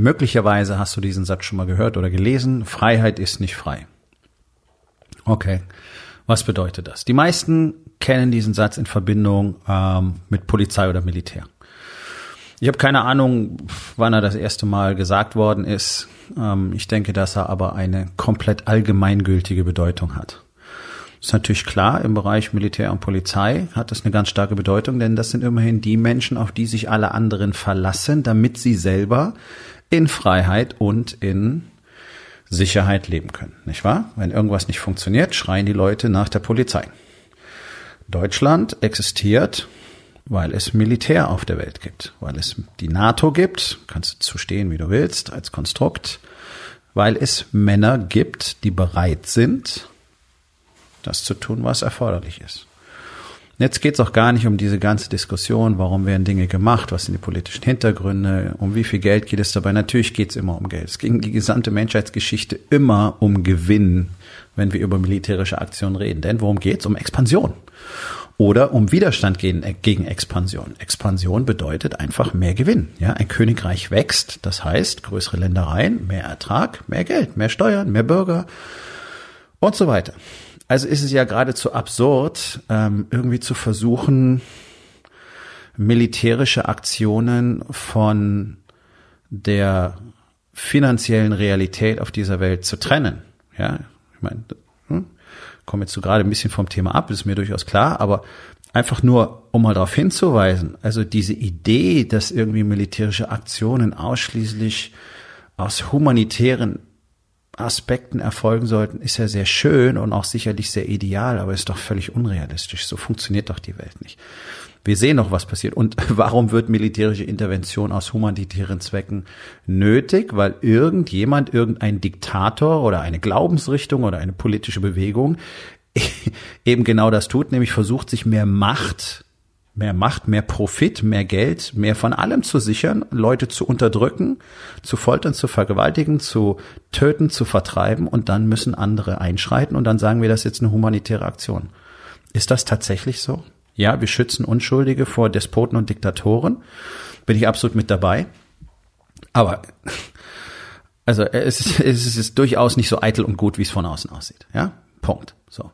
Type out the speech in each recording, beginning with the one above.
Möglicherweise hast du diesen Satz schon mal gehört oder gelesen. Freiheit ist nicht frei. Okay, was bedeutet das? Die meisten kennen diesen Satz in Verbindung ähm, mit Polizei oder Militär. Ich habe keine Ahnung, wann er das erste Mal gesagt worden ist. Ähm, ich denke, dass er aber eine komplett allgemeingültige Bedeutung hat. Ist natürlich klar, im Bereich Militär und Polizei hat das eine ganz starke Bedeutung, denn das sind immerhin die Menschen, auf die sich alle anderen verlassen, damit sie selber in Freiheit und in Sicherheit leben können, nicht wahr? Wenn irgendwas nicht funktioniert, schreien die Leute nach der Polizei. Deutschland existiert, weil es Militär auf der Welt gibt, weil es die NATO gibt, kannst du zustehen, wie du willst, als Konstrukt, weil es Männer gibt, die bereit sind, das zu tun, was erforderlich ist. Jetzt geht es auch gar nicht um diese ganze Diskussion, warum werden Dinge gemacht, was sind die politischen Hintergründe, um wie viel Geld geht es dabei. Natürlich geht es immer um Geld. Es ging die gesamte Menschheitsgeschichte immer um Gewinn, wenn wir über militärische Aktionen reden. Denn worum geht es? Um Expansion oder um Widerstand gegen, gegen Expansion. Expansion bedeutet einfach mehr Gewinn. Ja, ein Königreich wächst, das heißt größere Ländereien, mehr Ertrag, mehr Geld, mehr Steuern, mehr Bürger und so weiter. Also ist es ja geradezu absurd, ähm, irgendwie zu versuchen, militärische Aktionen von der finanziellen Realität auf dieser Welt zu trennen. Ja, ich meine, hm, komme jetzt so gerade ein bisschen vom Thema ab, ist mir durchaus klar, aber einfach nur, um mal darauf hinzuweisen, also diese Idee, dass irgendwie militärische Aktionen ausschließlich aus humanitären Aspekten erfolgen sollten, ist ja sehr schön und auch sicherlich sehr ideal, aber ist doch völlig unrealistisch. So funktioniert doch die Welt nicht. Wir sehen doch, was passiert. Und warum wird militärische Intervention aus humanitären Zwecken nötig? Weil irgendjemand, irgendein Diktator oder eine Glaubensrichtung oder eine politische Bewegung eben genau das tut, nämlich versucht, sich mehr Macht mehr Macht, mehr Profit, mehr Geld, mehr von allem zu sichern, Leute zu unterdrücken, zu foltern, zu vergewaltigen, zu töten, zu vertreiben und dann müssen andere einschreiten und dann sagen wir, das ist jetzt eine humanitäre Aktion. Ist das tatsächlich so? Ja, wir schützen Unschuldige vor Despoten und Diktatoren. Bin ich absolut mit dabei. Aber also es ist, es ist durchaus nicht so eitel und gut, wie es von außen aussieht. Ja, Punkt. So,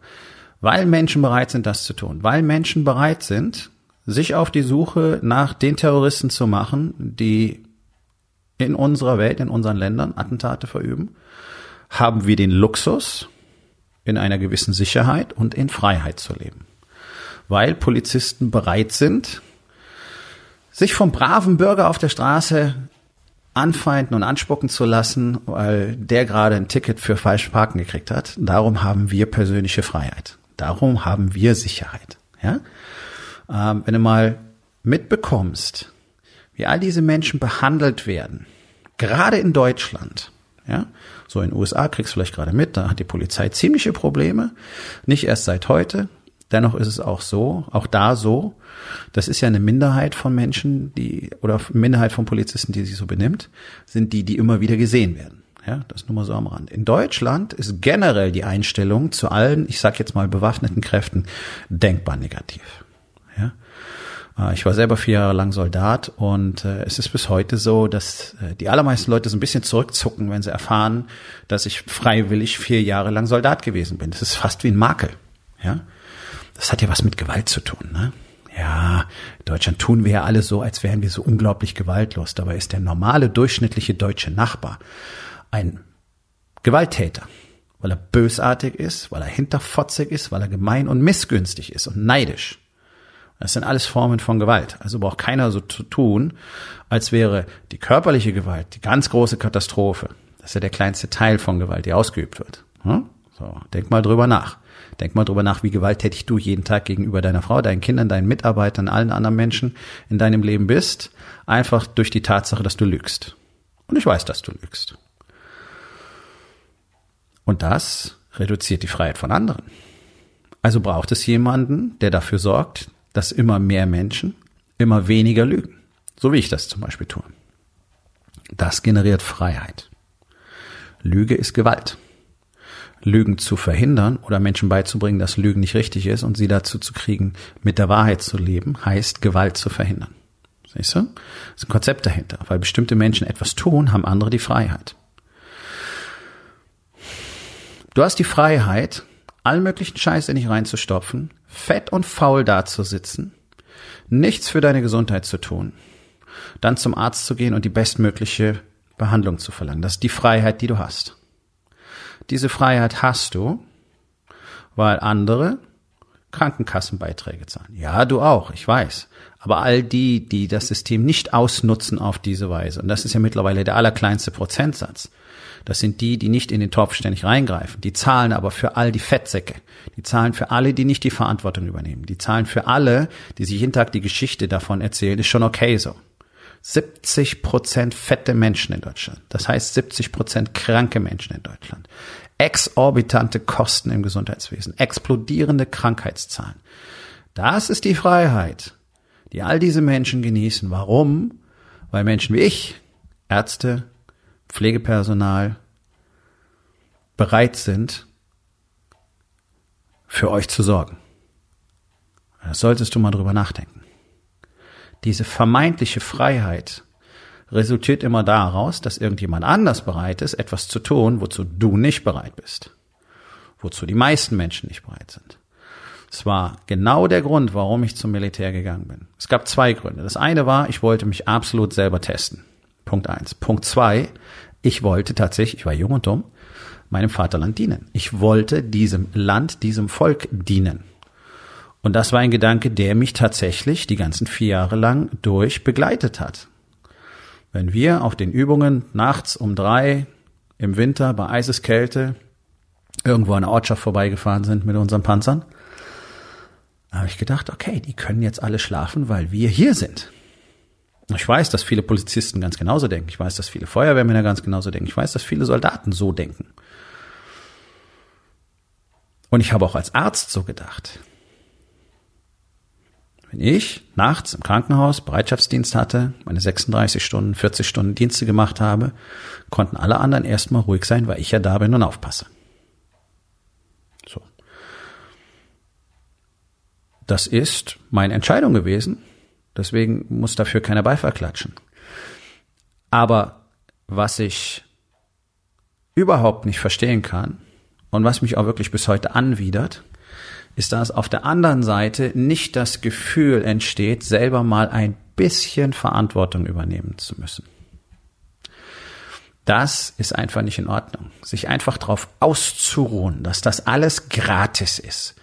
weil Menschen bereit sind, das zu tun, weil Menschen bereit sind, sich auf die Suche nach den Terroristen zu machen, die in unserer Welt, in unseren Ländern Attentate verüben, haben wir den Luxus, in einer gewissen Sicherheit und in Freiheit zu leben. Weil Polizisten bereit sind, sich vom braven Bürger auf der Straße anfeinden und anspucken zu lassen, weil der gerade ein Ticket für falsch Parken gekriegt hat. Darum haben wir persönliche Freiheit. Darum haben wir Sicherheit. Ja? Ähm, wenn du mal mitbekommst, wie all diese Menschen behandelt werden, gerade in Deutschland, ja, so in den USA kriegst du vielleicht gerade mit, da hat die Polizei ziemliche Probleme, nicht erst seit heute. Dennoch ist es auch so, auch da so, das ist ja eine Minderheit von Menschen, die, oder Minderheit von Polizisten, die sich so benimmt, sind die, die immer wieder gesehen werden. Ja, das nur mal so am Rand. In Deutschland ist generell die Einstellung zu allen, ich sag jetzt mal bewaffneten Kräften, denkbar negativ. Ja? Äh, ich war selber vier Jahre lang Soldat und äh, es ist bis heute so, dass äh, die allermeisten Leute so ein bisschen zurückzucken, wenn sie erfahren, dass ich freiwillig vier Jahre lang Soldat gewesen bin. Das ist fast wie ein Makel. Ja, das hat ja was mit Gewalt zu tun. Ne? Ja, in Deutschland tun wir ja alle so, als wären wir so unglaublich gewaltlos. Dabei ist der normale durchschnittliche deutsche Nachbar ein Gewalttäter, weil er bösartig ist, weil er hinterfotzig ist, weil er gemein und missgünstig ist und neidisch. Das sind alles Formen von Gewalt. Also braucht keiner so zu tun, als wäre die körperliche Gewalt die ganz große Katastrophe. Das ist ja der kleinste Teil von Gewalt, die ausgeübt wird. Hm? So, denk mal drüber nach. Denk mal drüber nach, wie gewalttätig du jeden Tag gegenüber deiner Frau, deinen Kindern, deinen Mitarbeitern, allen anderen Menschen in deinem Leben bist, einfach durch die Tatsache, dass du lügst. Und ich weiß, dass du lügst. Und das reduziert die Freiheit von anderen. Also braucht es jemanden, der dafür sorgt, dass immer mehr Menschen immer weniger lügen. So wie ich das zum Beispiel tue. Das generiert Freiheit. Lüge ist Gewalt. Lügen zu verhindern oder Menschen beizubringen, dass Lügen nicht richtig ist und sie dazu zu kriegen, mit der Wahrheit zu leben, heißt Gewalt zu verhindern. Siehst du? Das ist ein Konzept dahinter. Weil bestimmte Menschen etwas tun, haben andere die Freiheit. Du hast die Freiheit, allen möglichen Scheiß in dich reinzustopfen, fett und faul dazusitzen, nichts für deine Gesundheit zu tun, dann zum Arzt zu gehen und die bestmögliche Behandlung zu verlangen. Das ist die Freiheit, die du hast. Diese Freiheit hast du, weil andere Krankenkassenbeiträge zahlen. Ja, du auch, ich weiß. Aber all die, die das System nicht ausnutzen auf diese Weise, und das ist ja mittlerweile der allerkleinste Prozentsatz, das sind die, die nicht in den Topf ständig reingreifen. Die zahlen aber für all die Fettsäcke. Die zahlen für alle, die nicht die Verantwortung übernehmen. Die zahlen für alle, die sich jeden Tag die Geschichte davon erzählen, ist schon okay so. 70 Prozent fette Menschen in Deutschland. Das heißt 70 Prozent kranke Menschen in Deutschland. Exorbitante Kosten im Gesundheitswesen. Explodierende Krankheitszahlen. Das ist die Freiheit, die all diese Menschen genießen. Warum? Weil Menschen wie ich, Ärzte, Pflegepersonal, bereit sind, für euch zu sorgen. Das solltest du mal drüber nachdenken. Diese vermeintliche Freiheit resultiert immer daraus, dass irgendjemand anders bereit ist, etwas zu tun, wozu du nicht bereit bist. Wozu die meisten Menschen nicht bereit sind. Es war genau der Grund, warum ich zum Militär gegangen bin. Es gab zwei Gründe. Das eine war, ich wollte mich absolut selber testen. Punkt eins. Punkt zwei, ich wollte tatsächlich, ich war jung und dumm, meinem Vaterland dienen. Ich wollte diesem Land, diesem Volk dienen. Und das war ein Gedanke, der mich tatsächlich die ganzen vier Jahre lang durch begleitet hat. Wenn wir auf den Übungen nachts um drei im Winter bei Eiseskälte irgendwo an der Ortschaft vorbeigefahren sind mit unseren Panzern, habe ich gedacht, okay, die können jetzt alle schlafen, weil wir hier sind. Ich weiß, dass viele Polizisten ganz genauso denken. Ich weiß, dass viele Feuerwehrmänner ganz genauso denken. Ich weiß, dass viele Soldaten so denken. Und ich habe auch als Arzt so gedacht. Wenn ich nachts im Krankenhaus Bereitschaftsdienst hatte, meine 36 Stunden, 40 Stunden Dienste gemacht habe, konnten alle anderen erstmal ruhig sein, weil ich ja da bin und aufpasse. So. Das ist meine Entscheidung gewesen. Deswegen muss dafür keiner Beifall klatschen. Aber was ich überhaupt nicht verstehen kann und was mich auch wirklich bis heute anwidert, ist, dass auf der anderen Seite nicht das Gefühl entsteht, selber mal ein bisschen Verantwortung übernehmen zu müssen. Das ist einfach nicht in Ordnung. Sich einfach darauf auszuruhen, dass das alles gratis ist.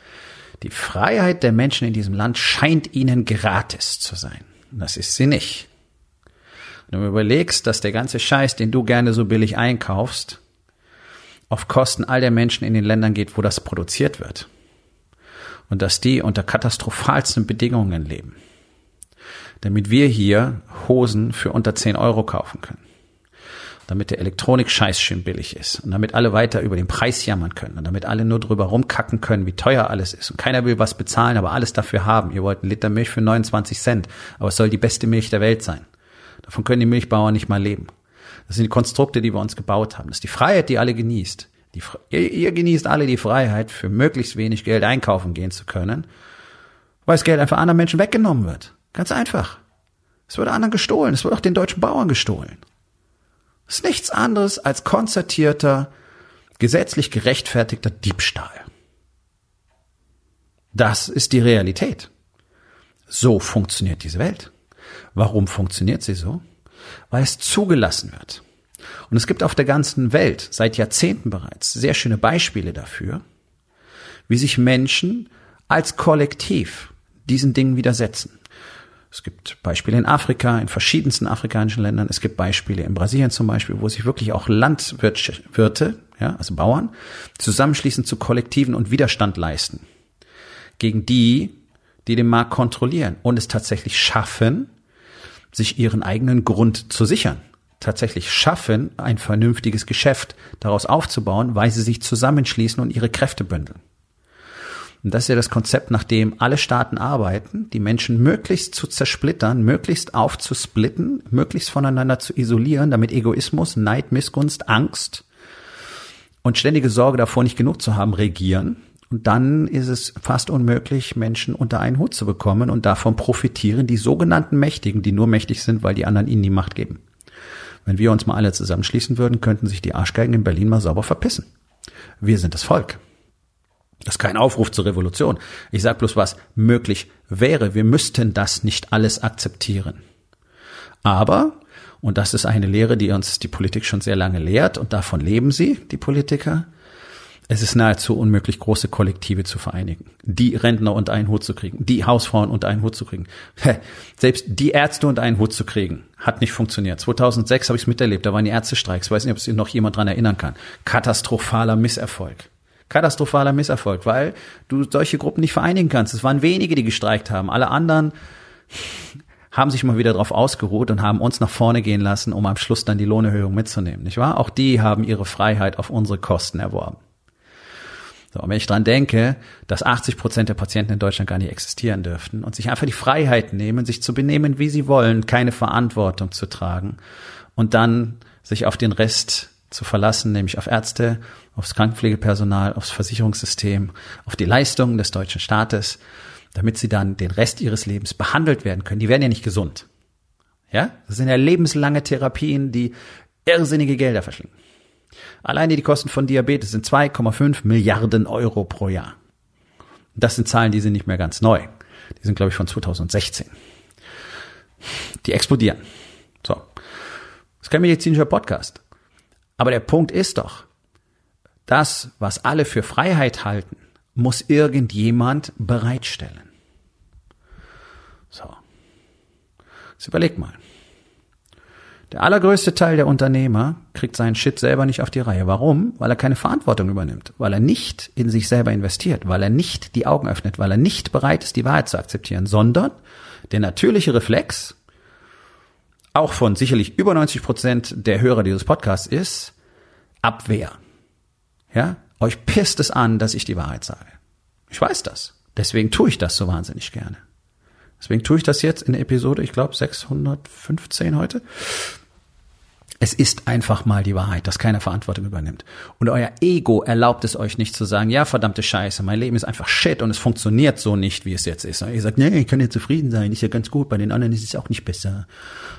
Die Freiheit der Menschen in diesem Land scheint ihnen gratis zu sein. Das ist sie nicht. Wenn du überlegst, dass der ganze Scheiß, den du gerne so billig einkaufst, auf Kosten all der Menschen in den Ländern geht, wo das produziert wird und dass die unter katastrophalsten Bedingungen leben, damit wir hier Hosen für unter 10 Euro kaufen können, damit der Elektronik-Scheiß schön billig ist und damit alle weiter über den Preis jammern können und damit alle nur drüber rumkacken können, wie teuer alles ist und keiner will was bezahlen, aber alles dafür haben. Ihr wollt einen Liter Milch für 29 Cent, aber es soll die beste Milch der Welt sein. Davon können die Milchbauern nicht mal leben. Das sind die Konstrukte, die wir uns gebaut haben. Das ist die Freiheit, die alle genießt. Die, ihr, ihr genießt alle die Freiheit, für möglichst wenig Geld einkaufen gehen zu können, weil das Geld einfach anderen Menschen weggenommen wird. Ganz einfach. Es wird anderen gestohlen. Es wird auch den deutschen Bauern gestohlen. Ist nichts anderes als konzertierter, gesetzlich gerechtfertigter Diebstahl. Das ist die Realität. So funktioniert diese Welt. Warum funktioniert sie so? Weil es zugelassen wird. Und es gibt auf der ganzen Welt seit Jahrzehnten bereits sehr schöne Beispiele dafür, wie sich Menschen als Kollektiv diesen Dingen widersetzen. Es gibt Beispiele in Afrika, in verschiedensten afrikanischen Ländern. Es gibt Beispiele in Brasilien zum Beispiel, wo sich wirklich auch Landwirte, ja, also Bauern, zusammenschließen zu Kollektiven und Widerstand leisten gegen die, die den Markt kontrollieren und es tatsächlich schaffen, sich ihren eigenen Grund zu sichern. Tatsächlich schaffen, ein vernünftiges Geschäft daraus aufzubauen, weil sie sich zusammenschließen und ihre Kräfte bündeln. Und das ist ja das Konzept, nach dem alle Staaten arbeiten, die Menschen möglichst zu zersplittern, möglichst aufzusplitten, möglichst voneinander zu isolieren, damit Egoismus, Neid, Missgunst, Angst und ständige Sorge davor, nicht genug zu haben, regieren. Und dann ist es fast unmöglich, Menschen unter einen Hut zu bekommen und davon profitieren die sogenannten Mächtigen, die nur mächtig sind, weil die anderen ihnen die Macht geben. Wenn wir uns mal alle zusammenschließen würden, könnten sich die Arschgeigen in Berlin mal sauber verpissen. Wir sind das Volk. Das ist kein Aufruf zur Revolution. Ich sage bloß, was möglich wäre. Wir müssten das nicht alles akzeptieren. Aber, und das ist eine Lehre, die uns die Politik schon sehr lange lehrt, und davon leben sie, die Politiker, es ist nahezu unmöglich, große Kollektive zu vereinigen, die Rentner unter einen Hut zu kriegen, die Hausfrauen unter einen Hut zu kriegen. Selbst die Ärzte unter einen Hut zu kriegen, hat nicht funktioniert. 2006 habe ich es miterlebt, da waren die Ärztestreiks. Ich weiß nicht, ob sich noch jemand dran erinnern kann. Katastrophaler Misserfolg katastrophaler Misserfolg, weil du solche Gruppen nicht vereinigen kannst. Es waren wenige, die gestreikt haben. Alle anderen haben sich mal wieder darauf ausgeruht und haben uns nach vorne gehen lassen, um am Schluss dann die Lohnerhöhung mitzunehmen, nicht wahr? Auch die haben ihre Freiheit auf unsere Kosten erworben. So, und wenn ich dran denke, dass 80 Prozent der Patienten in Deutschland gar nicht existieren dürften und sich einfach die Freiheit nehmen, sich zu benehmen, wie sie wollen, keine Verantwortung zu tragen und dann sich auf den Rest zu verlassen, nämlich auf Ärzte, aufs Krankenpflegepersonal, aufs Versicherungssystem, auf die Leistungen des deutschen Staates, damit sie dann den Rest ihres Lebens behandelt werden können. Die werden ja nicht gesund. Ja? Das sind ja lebenslange Therapien, die irrsinnige Gelder verschlingen. Alleine die Kosten von Diabetes sind 2,5 Milliarden Euro pro Jahr. Das sind Zahlen, die sind nicht mehr ganz neu. Die sind, glaube ich, von 2016. Die explodieren. So. Das ist kein medizinischer Podcast. Aber der Punkt ist doch, das, was alle für Freiheit halten, muss irgendjemand bereitstellen. So. Jetzt überleg mal. Der allergrößte Teil der Unternehmer kriegt seinen Shit selber nicht auf die Reihe. Warum? Weil er keine Verantwortung übernimmt, weil er nicht in sich selber investiert, weil er nicht die Augen öffnet, weil er nicht bereit ist, die Wahrheit zu akzeptieren, sondern der natürliche Reflex, auch von sicherlich über 90 Prozent der Hörer dieses Podcasts ist, Abwehr. Ja? Euch pisst es an, dass ich die Wahrheit sage. Ich weiß das. Deswegen tue ich das so wahnsinnig gerne. Deswegen tue ich das jetzt in Episode, ich glaube 615 heute. Es ist einfach mal die Wahrheit, dass keiner Verantwortung übernimmt. Und euer Ego erlaubt es euch nicht zu sagen, ja, verdammte Scheiße, mein Leben ist einfach shit und es funktioniert so nicht, wie es jetzt ist. Und ihr sagt, nee, ich kann ja zufrieden sein, ist ja ganz gut, bei den anderen ist es auch nicht besser.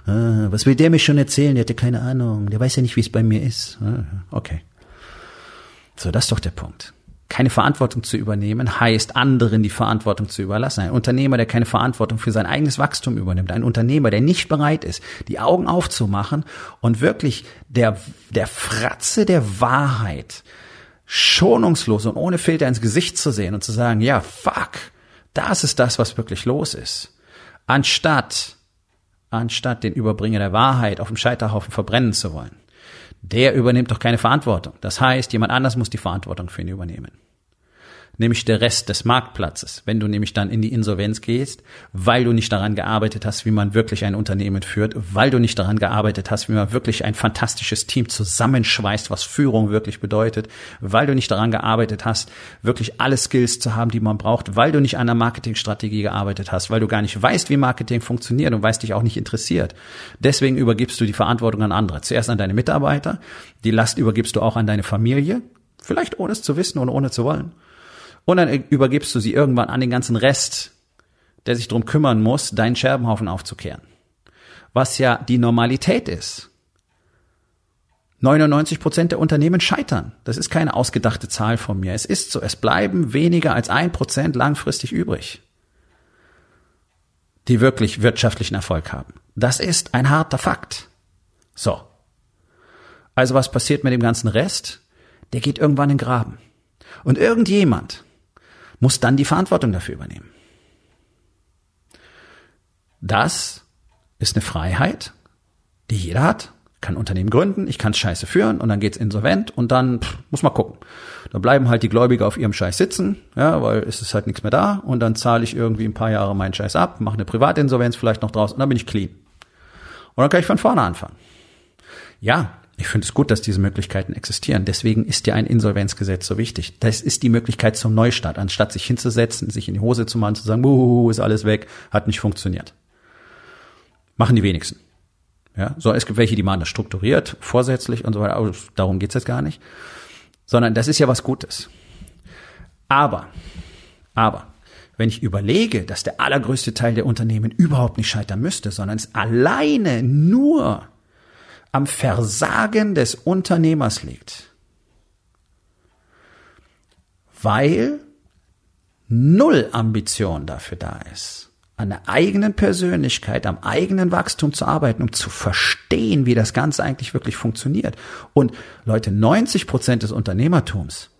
Ah, was will der mir schon erzählen? Der hatte keine Ahnung, der weiß ja nicht, wie es bei mir ist. Ah, okay. So, das ist doch der Punkt. Keine Verantwortung zu übernehmen heißt, anderen die Verantwortung zu überlassen. Ein Unternehmer, der keine Verantwortung für sein eigenes Wachstum übernimmt. Ein Unternehmer, der nicht bereit ist, die Augen aufzumachen und wirklich der, der Fratze der Wahrheit schonungslos und ohne Filter ins Gesicht zu sehen und zu sagen, ja, fuck, das ist das, was wirklich los ist. Anstatt, anstatt den Überbringer der Wahrheit auf dem Scheiterhaufen verbrennen zu wollen der übernimmt doch keine Verantwortung. Das heißt, jemand anders muss die Verantwortung für ihn übernehmen nämlich der Rest des Marktplatzes. Wenn du nämlich dann in die Insolvenz gehst, weil du nicht daran gearbeitet hast, wie man wirklich ein Unternehmen führt, weil du nicht daran gearbeitet hast, wie man wirklich ein fantastisches Team zusammenschweißt, was Führung wirklich bedeutet, weil du nicht daran gearbeitet hast, wirklich alle Skills zu haben, die man braucht, weil du nicht an der Marketingstrategie gearbeitet hast, weil du gar nicht weißt, wie Marketing funktioniert und weißt dich auch nicht interessiert. Deswegen übergibst du die Verantwortung an andere. Zuerst an deine Mitarbeiter, die Last übergibst du auch an deine Familie, vielleicht ohne es zu wissen und ohne zu wollen. Und dann übergibst du sie irgendwann an den ganzen Rest, der sich drum kümmern muss, deinen Scherbenhaufen aufzukehren. Was ja die Normalität ist. 99 Prozent der Unternehmen scheitern. Das ist keine ausgedachte Zahl von mir. Es ist so. Es bleiben weniger als ein Prozent langfristig übrig, die wirklich wirtschaftlichen Erfolg haben. Das ist ein harter Fakt. So. Also was passiert mit dem ganzen Rest? Der geht irgendwann in den Graben. Und irgendjemand muss dann die Verantwortung dafür übernehmen. Das ist eine Freiheit, die jeder hat. Kann Unternehmen gründen, ich kann scheiße führen und dann geht's insolvent und dann pff, muss man gucken. Da bleiben halt die Gläubiger auf ihrem Scheiß sitzen, ja, weil es ist halt nichts mehr da und dann zahle ich irgendwie ein paar Jahre meinen Scheiß ab, mache eine Privatinsolvenz vielleicht noch draus und dann bin ich clean. Und dann kann ich von vorne anfangen. Ja, ich finde es gut, dass diese Möglichkeiten existieren. Deswegen ist ja ein Insolvenzgesetz so wichtig. Das ist die Möglichkeit zum Neustart, anstatt sich hinzusetzen, sich in die Hose zu machen, zu sagen, Buh, ist alles weg, hat nicht funktioniert. Machen die wenigsten. Ja, so, es gibt welche, die machen das strukturiert, vorsätzlich und so weiter, aber darum geht's jetzt gar nicht. Sondern das ist ja was Gutes. Aber, aber, wenn ich überlege, dass der allergrößte Teil der Unternehmen überhaupt nicht scheitern müsste, sondern es alleine nur am Versagen des Unternehmers liegt, weil null Ambition dafür da ist, an der eigenen Persönlichkeit, am eigenen Wachstum zu arbeiten, um zu verstehen, wie das Ganze eigentlich wirklich funktioniert. Und Leute, 90 Prozent des Unternehmertums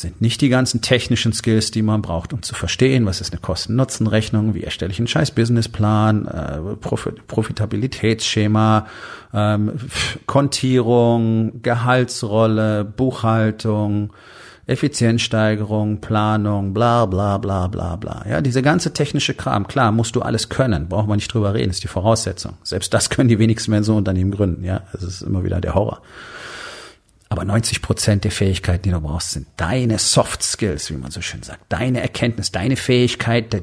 sind nicht die ganzen technischen Skills, die man braucht, um zu verstehen, was ist eine Kosten-Nutzen-Rechnung, wie erstelle ich einen scheiß Businessplan, äh, Profitabilitätsschema, ähm, Kontierung, Gehaltsrolle, Buchhaltung, Effizienzsteigerung, Planung, bla bla bla bla bla. Ja, diese ganze technische Kram, klar, musst du alles können, braucht man nicht drüber reden, ist die Voraussetzung. Selbst das können die wenigsten Menschen so Unternehmen gründen, ja. Das ist immer wieder der Horror. Aber 90 Prozent der Fähigkeiten, die du brauchst, sind deine Soft Skills, wie man so schön sagt. Deine Erkenntnis, deine Fähigkeit, der,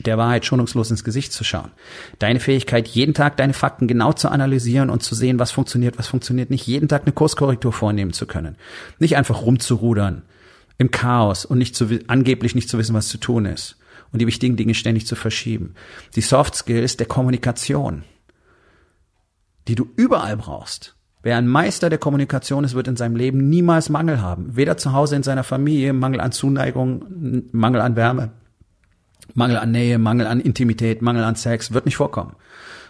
der Wahrheit schonungslos ins Gesicht zu schauen. Deine Fähigkeit, jeden Tag deine Fakten genau zu analysieren und zu sehen, was funktioniert, was funktioniert nicht. Jeden Tag eine Kurskorrektur vornehmen zu können. Nicht einfach rumzurudern im Chaos und nicht zu, angeblich nicht zu wissen, was zu tun ist und die wichtigen Dinge ständig zu verschieben. Die Soft Skills der Kommunikation, die du überall brauchst. Wer ein Meister der Kommunikation ist, wird in seinem Leben niemals Mangel haben. Weder zu Hause in seiner Familie, Mangel an Zuneigung, Mangel an Wärme, Mangel an Nähe, Mangel an Intimität, Mangel an Sex, wird nicht vorkommen.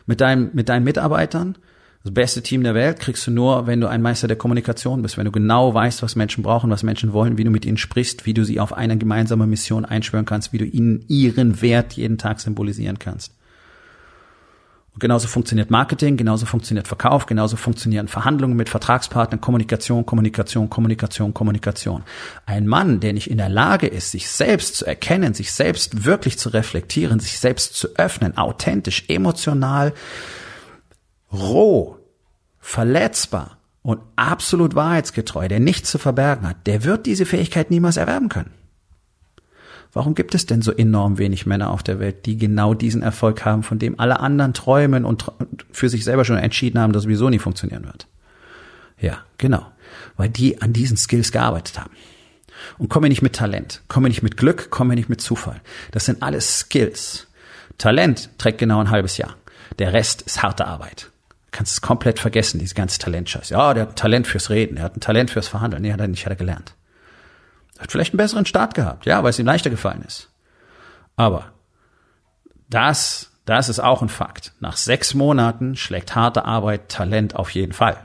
Mit, deinem, mit deinen Mitarbeitern das beste Team der Welt kriegst du nur, wenn du ein Meister der Kommunikation bist, wenn du genau weißt, was Menschen brauchen, was Menschen wollen, wie du mit ihnen sprichst, wie du sie auf eine gemeinsame Mission einschwören kannst, wie du ihnen ihren Wert jeden Tag symbolisieren kannst. Genauso funktioniert Marketing, genauso funktioniert Verkauf, genauso funktionieren Verhandlungen mit Vertragspartnern, Kommunikation, Kommunikation, Kommunikation, Kommunikation. Ein Mann, der nicht in der Lage ist, sich selbst zu erkennen, sich selbst wirklich zu reflektieren, sich selbst zu öffnen, authentisch, emotional, roh, verletzbar und absolut wahrheitsgetreu, der nichts zu verbergen hat, der wird diese Fähigkeit niemals erwerben können. Warum gibt es denn so enorm wenig Männer auf der Welt, die genau diesen Erfolg haben, von dem alle anderen träumen und für sich selber schon entschieden haben, dass sowieso nie funktionieren wird? Ja, genau. Weil die an diesen Skills gearbeitet haben. Und komme nicht mit Talent, komme nicht mit Glück, komme nicht mit Zufall. Das sind alles Skills. Talent trägt genau ein halbes Jahr. Der Rest ist harte Arbeit kannst es komplett vergessen, diese ganze Talentscheiß. Ja, der hat ein Talent fürs Reden, er hat ein Talent fürs Verhandeln. Nee, hat er nicht, hat er gelernt. Hat vielleicht einen besseren Start gehabt, ja, weil es ihm leichter gefallen ist. Aber das, das ist auch ein Fakt. Nach sechs Monaten schlägt harte Arbeit Talent auf jeden Fall.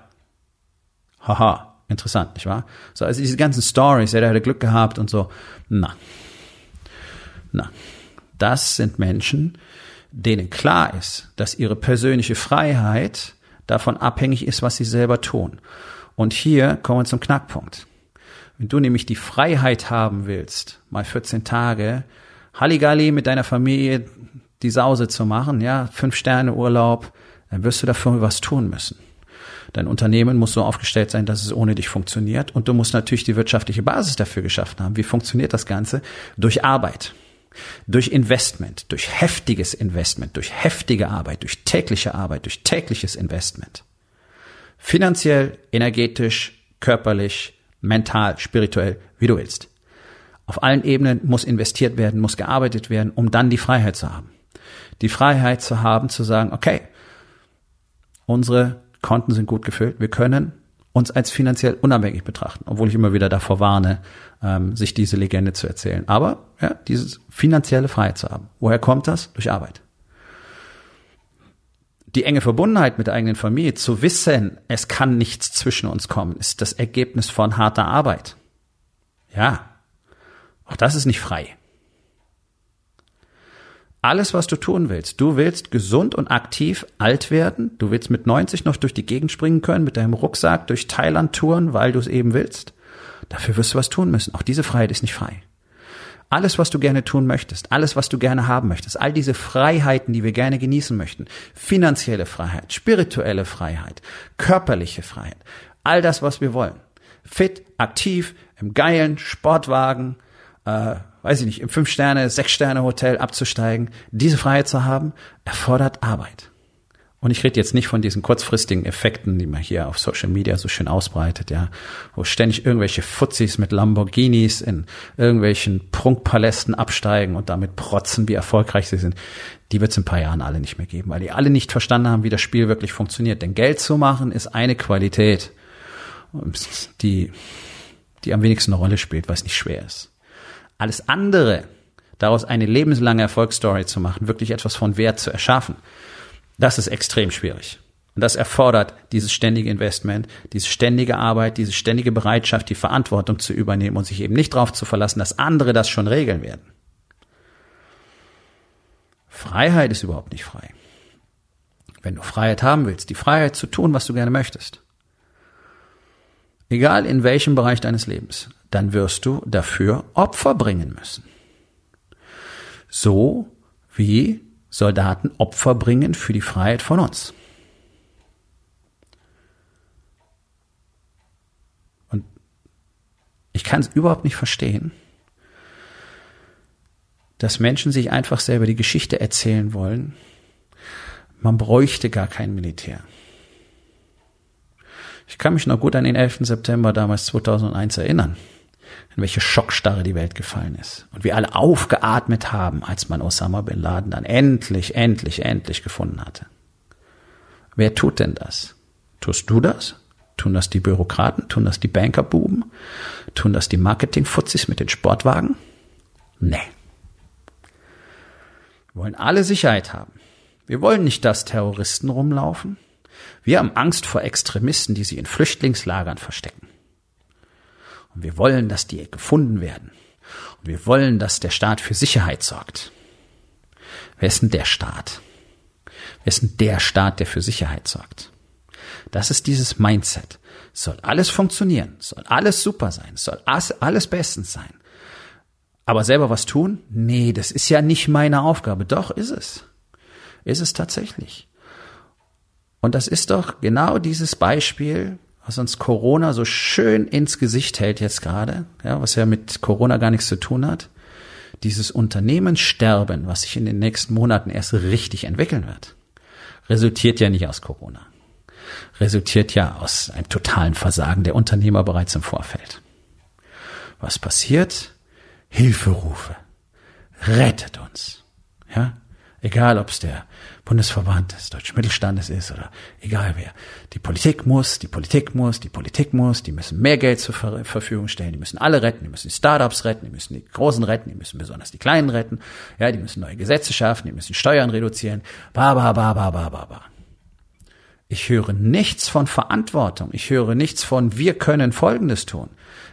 Haha, interessant, nicht wahr? So, also diese ganzen Stories, ja, der hätte Glück gehabt und so. Na. Na. Das sind Menschen, denen klar ist, dass ihre persönliche Freiheit davon abhängig ist, was sie selber tun. Und hier kommen wir zum Knackpunkt. Wenn du nämlich die Freiheit haben willst, mal 14 Tage Halligalli mit deiner Familie die Sause zu machen, ja, fünf Sterne Urlaub, dann wirst du dafür was tun müssen. Dein Unternehmen muss so aufgestellt sein, dass es ohne dich funktioniert und du musst natürlich die wirtschaftliche Basis dafür geschaffen haben. Wie funktioniert das Ganze? Durch Arbeit. Durch Investment, durch heftiges Investment, durch heftige Arbeit, durch tägliche Arbeit, durch tägliches Investment. Finanziell, energetisch, körperlich, mental, spirituell, wie du willst. Auf allen Ebenen muss investiert werden, muss gearbeitet werden, um dann die Freiheit zu haben. Die Freiheit zu haben, zu sagen, okay, unsere Konten sind gut gefüllt, wir können uns als finanziell unabhängig betrachten, obwohl ich immer wieder davor warne, ähm, sich diese Legende zu erzählen. Aber ja, dieses finanzielle Freiheit zu haben. Woher kommt das? Durch Arbeit. Die enge Verbundenheit mit der eigenen Familie, zu wissen, es kann nichts zwischen uns kommen, ist das Ergebnis von harter Arbeit. Ja, auch das ist nicht frei. Alles, was du tun willst. Du willst gesund und aktiv alt werden. Du willst mit 90 noch durch die Gegend springen können, mit deinem Rucksack durch Thailand touren, weil du es eben willst. Dafür wirst du was tun müssen. Auch diese Freiheit ist nicht frei. Alles, was du gerne tun möchtest, alles, was du gerne haben möchtest, all diese Freiheiten, die wir gerne genießen möchten, finanzielle Freiheit, spirituelle Freiheit, körperliche Freiheit, all das, was wir wollen. Fit, aktiv, im geilen Sportwagen, äh, weiß ich nicht, im Fünf-Sterne-, Sechs-Sterne-Hotel abzusteigen, diese Freiheit zu haben, erfordert Arbeit. Und ich rede jetzt nicht von diesen kurzfristigen Effekten, die man hier auf Social Media so schön ausbreitet, ja, wo ständig irgendwelche Fuzis mit Lamborghinis in irgendwelchen Prunkpalästen absteigen und damit protzen, wie erfolgreich sie sind. Die wird es in ein paar Jahren alle nicht mehr geben, weil die alle nicht verstanden haben, wie das Spiel wirklich funktioniert. Denn Geld zu machen ist eine Qualität, die, die am wenigsten eine Rolle spielt, weil es nicht schwer ist. Alles andere, daraus eine lebenslange Erfolgsstory zu machen, wirklich etwas von Wert zu erschaffen, das ist extrem schwierig. Und das erfordert dieses ständige Investment, diese ständige Arbeit, diese ständige Bereitschaft, die Verantwortung zu übernehmen und sich eben nicht darauf zu verlassen, dass andere das schon regeln werden. Freiheit ist überhaupt nicht frei. Wenn du Freiheit haben willst, die Freiheit zu tun, was du gerne möchtest, egal in welchem Bereich deines Lebens, dann wirst du dafür Opfer bringen müssen. So wie Soldaten Opfer bringen für die Freiheit von uns. Und ich kann es überhaupt nicht verstehen, dass Menschen sich einfach selber die Geschichte erzählen wollen. Man bräuchte gar kein Militär. Ich kann mich noch gut an den 11. September damals 2001 erinnern in welche Schockstarre die Welt gefallen ist. Und wir alle aufgeatmet haben, als man Osama bin Laden dann endlich, endlich, endlich gefunden hatte. Wer tut denn das? Tust du das? Tun das die Bürokraten? Tun das die Bankerbuben? Tun das die Marketingfutzis mit den Sportwagen? Nee. Wir wollen alle Sicherheit haben. Wir wollen nicht, dass Terroristen rumlaufen. Wir haben Angst vor Extremisten, die sie in Flüchtlingslagern verstecken. Und wir wollen, dass die gefunden werden. Und wir wollen, dass der Staat für Sicherheit sorgt. Wer ist denn der Staat? Wer ist denn der Staat, der für Sicherheit sorgt? Das ist dieses Mindset. Soll alles funktionieren, soll alles super sein, soll alles bestens sein. Aber selber was tun? Nee, das ist ja nicht meine Aufgabe. Doch, ist es. Ist es tatsächlich. Und das ist doch genau dieses Beispiel, was uns Corona so schön ins Gesicht hält jetzt gerade, ja, was ja mit Corona gar nichts zu tun hat, dieses Unternehmenssterben, was sich in den nächsten Monaten erst richtig entwickeln wird, resultiert ja nicht aus Corona. Resultiert ja aus einem totalen Versagen der Unternehmer bereits im Vorfeld. Was passiert? Hilferufe. Rettet uns. Ja? Egal, ob es der Bundesverband des deutschen Mittelstandes ist oder egal wer. Die Politik muss, die Politik muss, die Politik muss, die müssen mehr Geld zur Ver Verfügung stellen, die müssen alle retten, die müssen die Startups retten, die müssen die Großen retten, die müssen besonders die Kleinen retten, ja, die müssen neue Gesetze schaffen, die müssen Steuern reduzieren, ba, ba, ba, ba, ba, ba, ba. Ich höre nichts von Verantwortung. Ich höre nichts von, wir können Folgendes tun.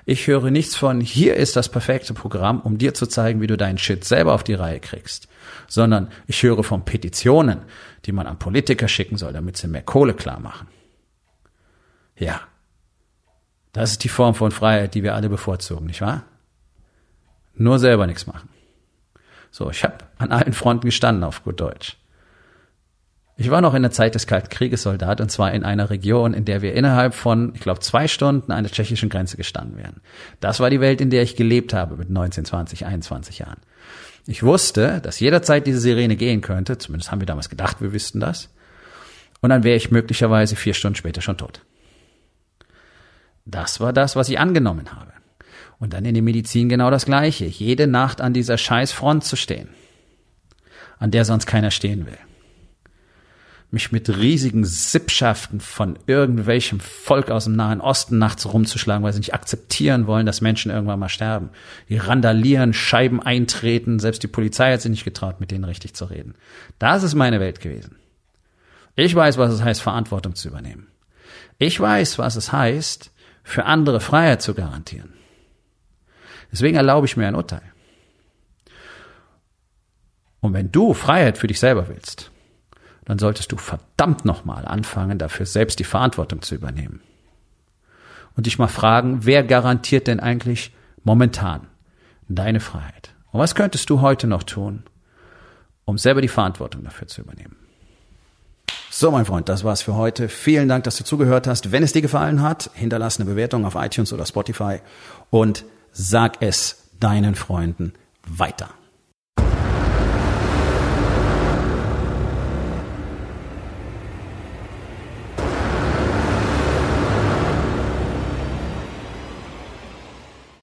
Ich höre nichts von, hier ist das perfekte Programm, um dir zu zeigen, wie du deinen Shit selber auf die Reihe kriegst. Sondern ich höre von Petitionen, die man an Politiker schicken soll, damit sie mehr Kohle klar machen. Ja. Das ist die Form von Freiheit, die wir alle bevorzugen, nicht wahr? Nur selber nichts machen. So, ich habe an allen Fronten gestanden auf gut Deutsch. Ich war noch in der Zeit des Kalten Krieges Soldat und zwar in einer Region, in der wir innerhalb von, ich glaube, zwei Stunden an der tschechischen Grenze gestanden wären. Das war die Welt, in der ich gelebt habe mit 19, 20, 21 Jahren. Ich wusste, dass jederzeit diese Sirene gehen könnte, zumindest haben wir damals gedacht, wir wüssten das. Und dann wäre ich möglicherweise vier Stunden später schon tot. Das war das, was ich angenommen habe. Und dann in der Medizin genau das Gleiche. Jede Nacht an dieser scheiß Front zu stehen, an der sonst keiner stehen will mich mit riesigen Sippschaften von irgendwelchem Volk aus dem Nahen Osten nachts rumzuschlagen, weil sie nicht akzeptieren wollen, dass Menschen irgendwann mal sterben. Die randalieren, Scheiben eintreten, selbst die Polizei hat sich nicht getraut, mit denen richtig zu reden. Das ist meine Welt gewesen. Ich weiß, was es heißt, Verantwortung zu übernehmen. Ich weiß, was es heißt, für andere Freiheit zu garantieren. Deswegen erlaube ich mir ein Urteil. Und wenn du Freiheit für dich selber willst, dann solltest du verdammt nochmal anfangen, dafür selbst die Verantwortung zu übernehmen. Und dich mal fragen, wer garantiert denn eigentlich momentan deine Freiheit? Und was könntest du heute noch tun, um selber die Verantwortung dafür zu übernehmen? So, mein Freund, das war's für heute. Vielen Dank, dass du zugehört hast. Wenn es dir gefallen hat, hinterlass eine Bewertung auf iTunes oder Spotify und sag es deinen Freunden weiter.